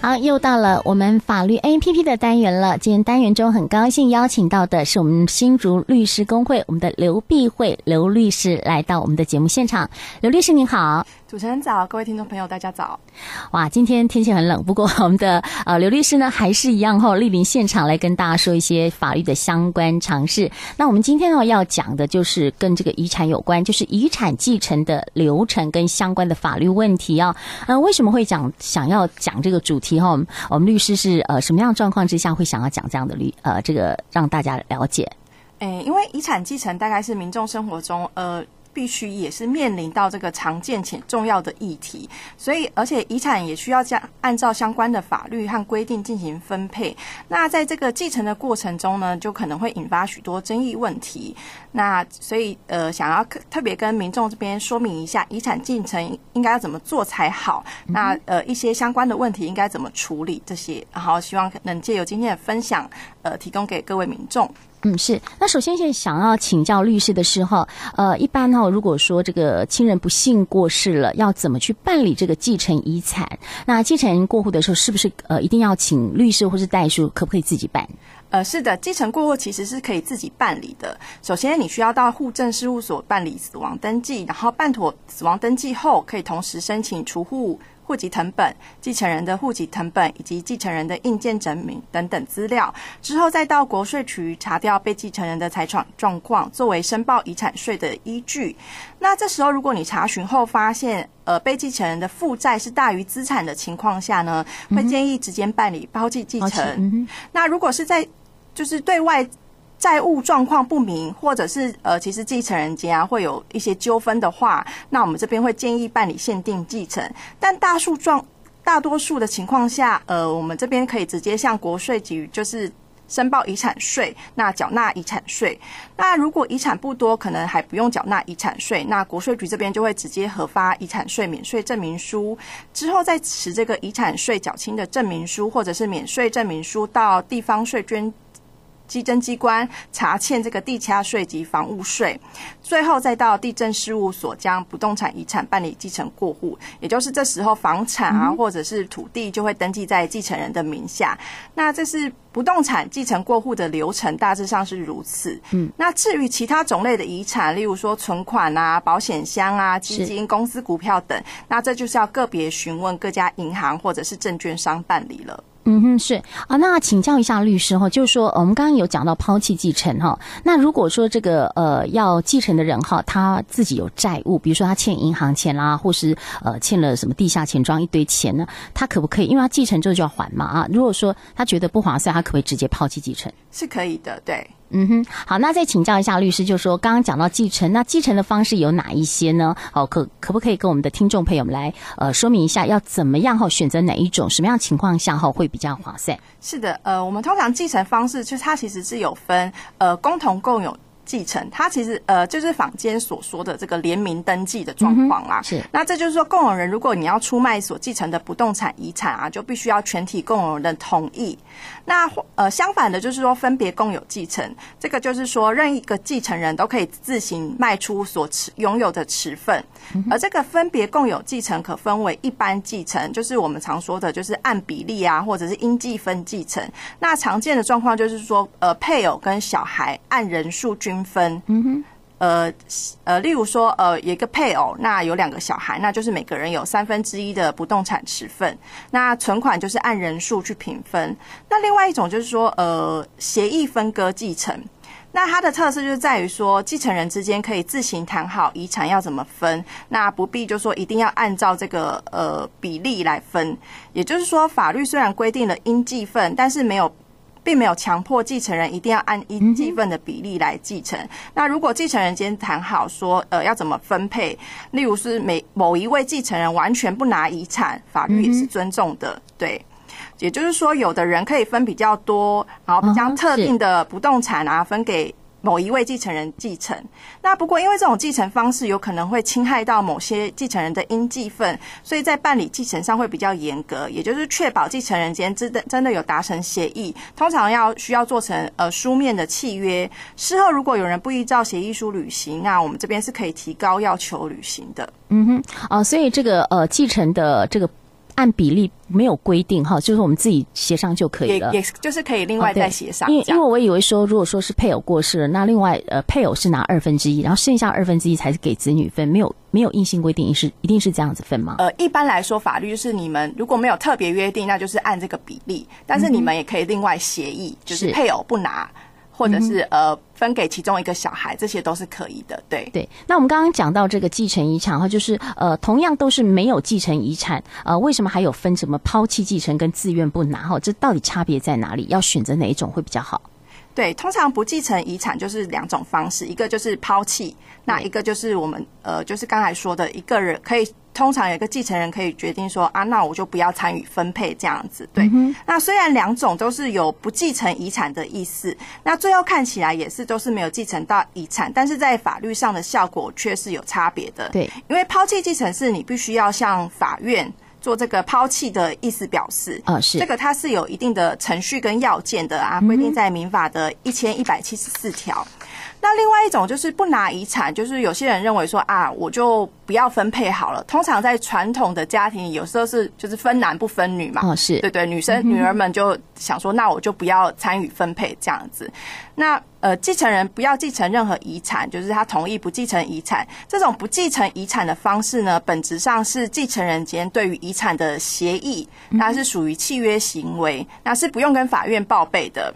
好，又到了我们法律 APP 的单元了。今天单元中很高兴邀请到的是我们新竹律师工会我们的刘碧慧刘律师来到我们的节目现场。刘律师您好。主持人早，各位听众朋友大家早。哇，今天天气很冷，不过我们的呃刘律师呢还是一样哈、哦，莅临现场来跟大家说一些法律的相关常识。那我们今天呢要讲的就是跟这个遗产有关，就是遗产继承的流程跟相关的法律问题啊。呃，为什么会讲想要讲这个主题哈？我们律师是呃什么样状况之下会想要讲这样的律呃这个让大家了解？诶，因为遗产继承大概是民众生活中呃。必须也是面临到这个常见且重要的议题，所以而且遗产也需要将按照相关的法律和规定进行分配。那在这个继承的过程中呢，就可能会引发许多争议问题。那所以呃，想要特别跟民众这边说明一下，遗产继承应该要怎么做才好？那呃，一些相关的问题应该怎么处理这些？然后希望能借由今天的分享，呃，提供给各位民众。嗯，是。那首先，先想要请教律师的时候，呃，一般哈、如果说这个亲人不幸过世了，要怎么去办理这个继承遗产？那继承人过户的时候，是不是呃一定要请律师或是代书？可不可以自己办？呃，是的，继承过户其实是可以自己办理的。首先，你需要到户政事务所办理死亡登记，然后办妥死亡登记后，可以同时申请除户。户籍成本、继承人的户籍成本以及继承人的印鉴证明等等资料，之后再到国税局查调被继承人的财产状况，作为申报遗产税的依据。那这时候，如果你查询后发现，呃，被继承人的负债是大于资产的情况下呢，会建议直接办理包继继承。嗯、那如果是在就是对外。债务状况不明，或者是呃，其实继承人间啊会有一些纠纷的话，那我们这边会建议办理限定继承。但大数状大多数的情况下，呃，我们这边可以直接向国税局就是申报遗产税，那缴纳遗产税。那如果遗产不多，可能还不用缴纳遗产税，那国税局这边就会直接核发遗产税免税证明书，之后再持这个遗产税缴清的证明书或者是免税证明书到地方税捐。稽征机关查欠这个地价税及房屋税，最后再到地政事务所将不动产遗产办理继承过户，也就是这时候房产啊或者是土地就会登记在继承人的名下。那这是不动产继承过户的流程，大致上是如此。嗯，那至于其他种类的遗产，例如说存款啊、保险箱啊、基金、公司股票等，那这就是要个别询问各家银行或者是证券商办理了。嗯哼，是啊，那请教一下律师哈，就是说我们刚刚有讲到抛弃继承哈，那如果说这个呃要继承的人哈，他自己有债务，比如说他欠银行钱啦，或是呃欠了什么地下钱庄一堆钱呢，他可不可以？因为他继承之后就要还嘛啊，如果说他觉得不划算，他可不可以直接抛弃继承？是可以的，对。嗯哼，好，那再请教一下律师，就是说刚刚讲到继承，那继承的方式有哪一些呢？好，可可不可以跟我们的听众朋友们来呃说明一下，要怎么样哈选择哪一种，什么样情况下哈会比较划算？是的，呃，我们通常继承方式就是它其实是有分呃共同共有。继承，它其实呃就是坊间所说的这个联名登记的状况啦。是，那这就是说，共有人如果你要出卖所继承的不动产遗产啊，就必须要全体共有人的同意。那呃相反的，就是说分别共有继承，这个就是说任一个继承人都可以自行卖出所持拥有的持份。而这个分别共有继承可分为一般继承，就是我们常说的，就是按比例啊，或者是应继分继承。那常见的状况就是说，呃，配偶跟小孩按人数均。分，嗯哼，呃呃，例如说，呃，有一个配偶，那有两个小孩，那就是每个人有三分之一的不动产持份。那存款就是按人数去平分。那另外一种就是说，呃，协议分割继承。那它的特色就是在于说，继承人之间可以自行谈好遗产要怎么分，那不必就说一定要按照这个呃比例来分。也就是说，法律虽然规定了应继分，但是没有。并没有强迫继承人一定要按一继分的比例来继承。那如果继承人间谈好说，呃，要怎么分配，例如是每某一位继承人完全不拿遗产，法律也是尊重的。对，也就是说，有的人可以分比较多，然后将特定的不动产啊分给。某一位继承人继承，那不过因为这种继承方式有可能会侵害到某些继承人的应继分，所以在办理继承上会比较严格，也就是确保继承人间真的真的有达成协议，通常要需要做成呃书面的契约。事后如果有人不依照协议书履行，那我们这边是可以提高要求履行的。嗯哼，哦，所以这个呃继承的这个。按比例没有规定哈，就是我们自己协商就可以了，也也就是可以另外再协商。因为因为我以为说，如果说是配偶过世了，那另外呃配偶是拿二分之一，然后剩下二分之一才是给子女分，没有没有硬性规定是一定是这样子分吗？呃，一般来说法律是你们如果没有特别约定，那就是按这个比例，但是你们也可以另外协议，就是配偶不拿。或者是呃分给其中一个小孩，这些都是可以的。对对。那我们刚刚讲到这个继承遗产哈，就是呃同样都是没有继承遗产，呃为什么还有分什么抛弃继承跟自愿不拿哈？这到底差别在哪里？要选择哪一种会比较好？对，通常不继承遗产就是两种方式，一个就是抛弃，那一个就是我们呃就是刚才说的一个人可以。通常有一个继承人可以决定说啊，那我就不要参与分配这样子。对，嗯、那虽然两种都是有不继承遗产的意思，那最后看起来也是都是没有继承到遗产，但是在法律上的效果却是有差别的。对，因为抛弃继承是你必须要向法院做这个抛弃的意思表示。啊、哦，是这个它是有一定的程序跟要件的啊，规定在民法的一千一百七十四条。那另外一种就是不拿遗产，就是有些人认为说啊，我就不要分配好了。通常在传统的家庭里，有时候是就是分男不分女嘛。哦，是对对，女生女儿们就想说，那我就不要参与分配这样子。那呃，继承人不要继承任何遗产，就是他同意不继承遗产。这种不继承遗产的方式呢，本质上是继承人间对于遗产的协议，那是属于契约行为，那是不用跟法院报备的。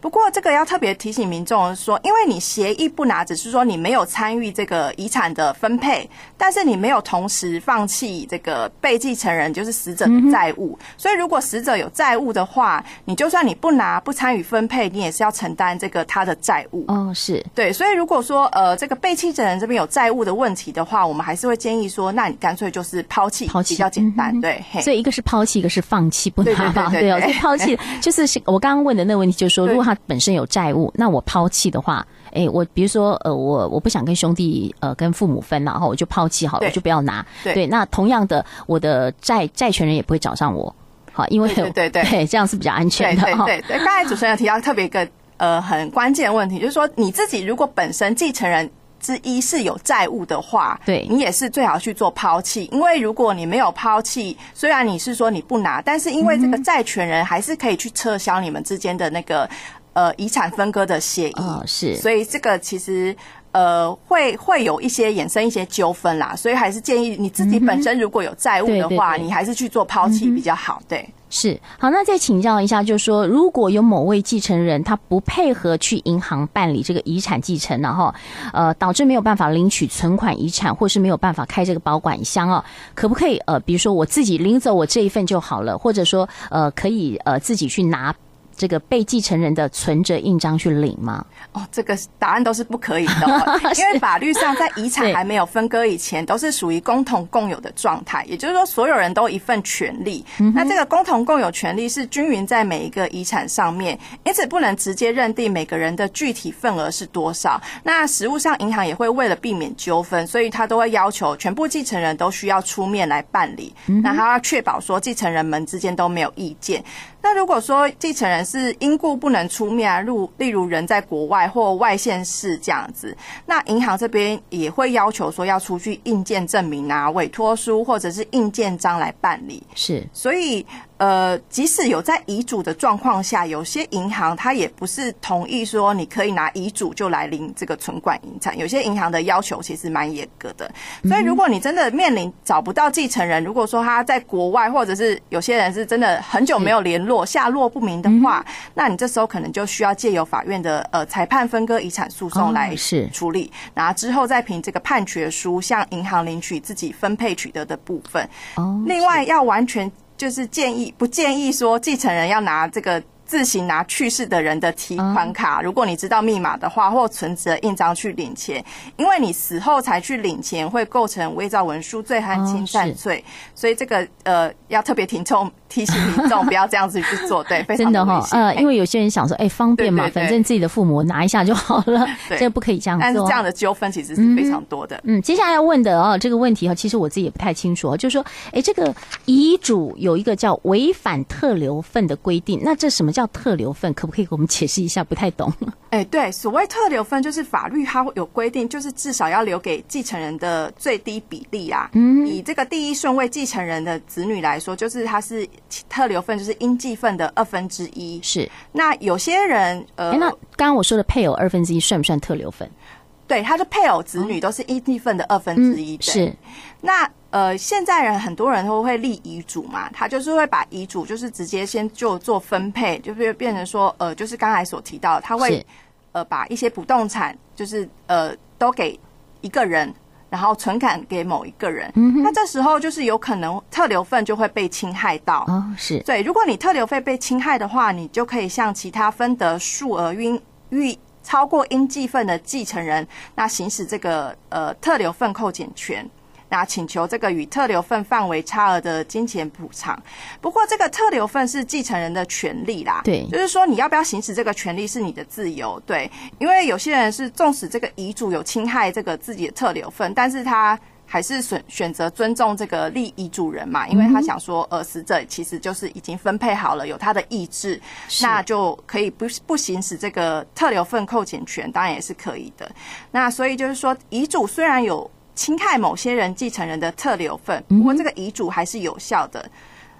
不过，这个要特别提醒民众说，因为你协议不拿，只是说你没有参与这个遗产的分配，但是你没有同时放弃这个被继承人就是死者的债务。所以，如果死者有债务的话，你就算你不拿不参与分配，你也是要承担这个他的债务。哦，是对。所以，如果说呃这个被继承人这边有债务的问题的话，我们还是会建议说，那你干脆就是抛弃，抛弃比较简单。对，所以一个是抛弃，一个是放弃不拿吧？对 哦，所以抛弃就是我刚刚问的那个问题，就是说如果他本身有债务，那我抛弃的话，哎、欸，我比如说，呃，我我不想跟兄弟，呃，跟父母分，然后我就抛弃好了，我就不要拿。对，对那同样的，我的债债权人也不会找上我，好，因为对对。对，对，这样是比较安全的。对对对，刚才主持人有提到特别一个呃很关键的问题，就是说你自己如果本身继承人之一是有债务的话，对。你也是最好去做抛弃，因为如果你没有抛弃，虽然你是说你不拿，但是因为这个债权人还是可以去撤销你们之间的那个。呃，遗产分割的协议、哦、是，所以这个其实呃会会有一些衍生一些纠纷啦，所以还是建议你自己本身如果有债务的话，嗯、对对对，你还是去做抛弃比较好。对，是好，那再请教一下，就是说如果有某位继承人他不配合去银行办理这个遗产继承，然后呃导致没有办法领取存款遗产，或是没有办法开这个保管箱哦，可不可以呃比如说我自己领走我这一份就好了，或者说呃可以呃自己去拿？这个被继承人的存折印章去领吗？哦，这个答案都是不可以的，因为法律上在遗产还没有分割以前，都是属于共同共有的状态，也就是说所有人都一份权利。那这个共同共有权利是均匀在每一个遗产上面，因此不能直接认定每个人的具体份额是多少。那实务上银行也会为了避免纠纷，所以他都会要求全部继承人都需要出面来办理。那他要确保说继承人们之间都没有意见。那如果说继承人是因故不能出面啊，如例如人在国外或外县市这样子，那银行这边也会要求说要出具印鉴证明啊、委托书或者是印鉴章来办理。是，所以。呃，即使有在遗嘱的状况下，有些银行它也不是同意说你可以拿遗嘱就来领这个存款遗产。有些银行的要求其实蛮严格的，所以如果你真的面临找不到继承人，如果说他在国外，或者是有些人是真的很久没有联络，下落不明的话，那你这时候可能就需要借由法院的呃裁判分割遗产诉讼来是处理，然后之后再凭这个判决书向银行领取自己分配取得的部分。哦，另外要完全。就是建议不建议说继承人要拿这个自行拿去世的人的提款卡，如果你知道密码的话，或存折印章去领钱，因为你死后才去领钱，会构成伪造文书罪和侵占罪，所以这个呃要特别听众。提醒民众不要这样子去做，对，非常的。真的哈，呃，因为有些人想说，哎，方便嘛，反正自己的父母拿一下就好了 这不可以这样做。但是这样的纠纷其实是非常多的。嗯，接下来要问的哦，这个问题哈，其实我自己也不太清楚，就是说，哎，这个遗嘱有一个叫违反特留份的规定，那这什么叫特留份？可不可以给我们解释一下？不太懂。哎，对，所谓特留份就是法律它有规定，就是至少要留给继承人的最低比例啊。嗯，以这个第一顺位继承人的子女来说，就是他是特留份，就是应继份的二分之一。是。那有些人，呃，那刚刚我说的配偶二分之一算不算特留份？对，他的配偶子女都是应继份的二分之一。是。那呃，现在人很多人都会立遗嘱嘛，他就是会把遗嘱就是直接先就做分配，就变变成说，呃，就是刚才所提到，他会呃把一些不动产就是呃都给一个人，然后存款给某一个人。嗯，那这时候就是有可能特留份就会被侵害到。哦，是。对，如果你特留费被侵害的话，你就可以向其他分得数额应预超过应继份的继承人，那行使这个呃特留份扣减权。那请求这个与特留份范围差额的金钱补偿。不过，这个特留份是继承人的权利啦，对，就是说你要不要行使这个权利是你的自由，对。因为有些人是纵使这个遗嘱有侵害这个自己的特留份，但是他还是选选择尊重这个立遗嘱人嘛，因为他想说，呃，死者其实就是已经分配好了，有他的意志，那就可以不不行使这个特留份扣减权，当然也是可以的。那所以就是说，遗嘱虽然有。侵害某些人继承人的特留份，不过这个遗嘱还是有效的。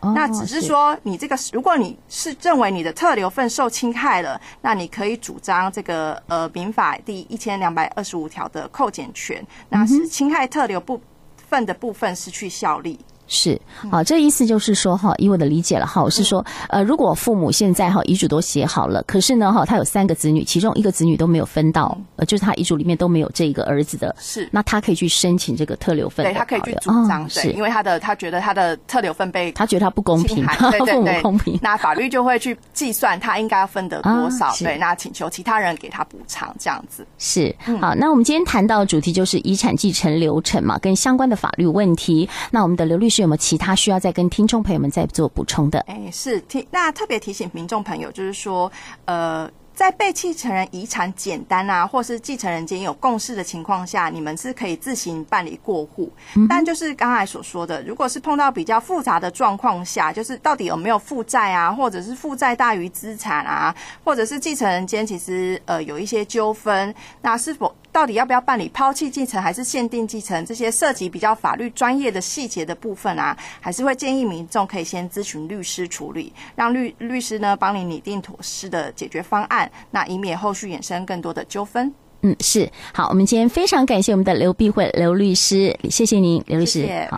嗯、那只是说，你这个如果你是认为你的特留份受侵害了，那你可以主张这个呃民法第一千两百二十五条的扣减权，那是侵害特留部分的部分失去效力。是，好，这意思就是说哈，以我的理解了哈，我是说，呃，如果父母现在哈遗嘱都写好了，可是呢哈，他有三个子女，其中一个子女都没有分到，呃，就是他遗嘱里面都没有这个儿子的，是，那他可以去申请这个特留份，对，他可以去主张，哦、是。因为他的他觉得他的特留份被他觉得他不公平，对对 对，父母公平，那法律就会去计算他应该要分得多少，哦、对，那请求其他人给他补偿这样子。是，好，那我们今天谈到的主题就是遗产继承流程嘛，跟相关的法律问题。那我们的刘律师有没有其他需要再跟听众朋友们再做补充的？哎，是提那特别提醒民众朋友，就是说，呃。在被继承人遗产简单啊，或是继承人间有共识的情况下，你们是可以自行办理过户。但就是刚才所说的，如果是碰到比较复杂的状况下，就是到底有没有负债啊，或者是负债大于资产啊，或者是继承人间其实呃有一些纠纷，那是否到底要不要办理抛弃继承还是限定继承？这些涉及比较法律专业的细节的部分啊，还是会建议民众可以先咨询律师处理，让律律师呢帮你拟定妥适的解决方案。那以免后续衍生更多的纠纷。嗯，是好，我们今天非常感谢我们的刘碧慧刘律师，谢谢您，刘律师。谢谢。好。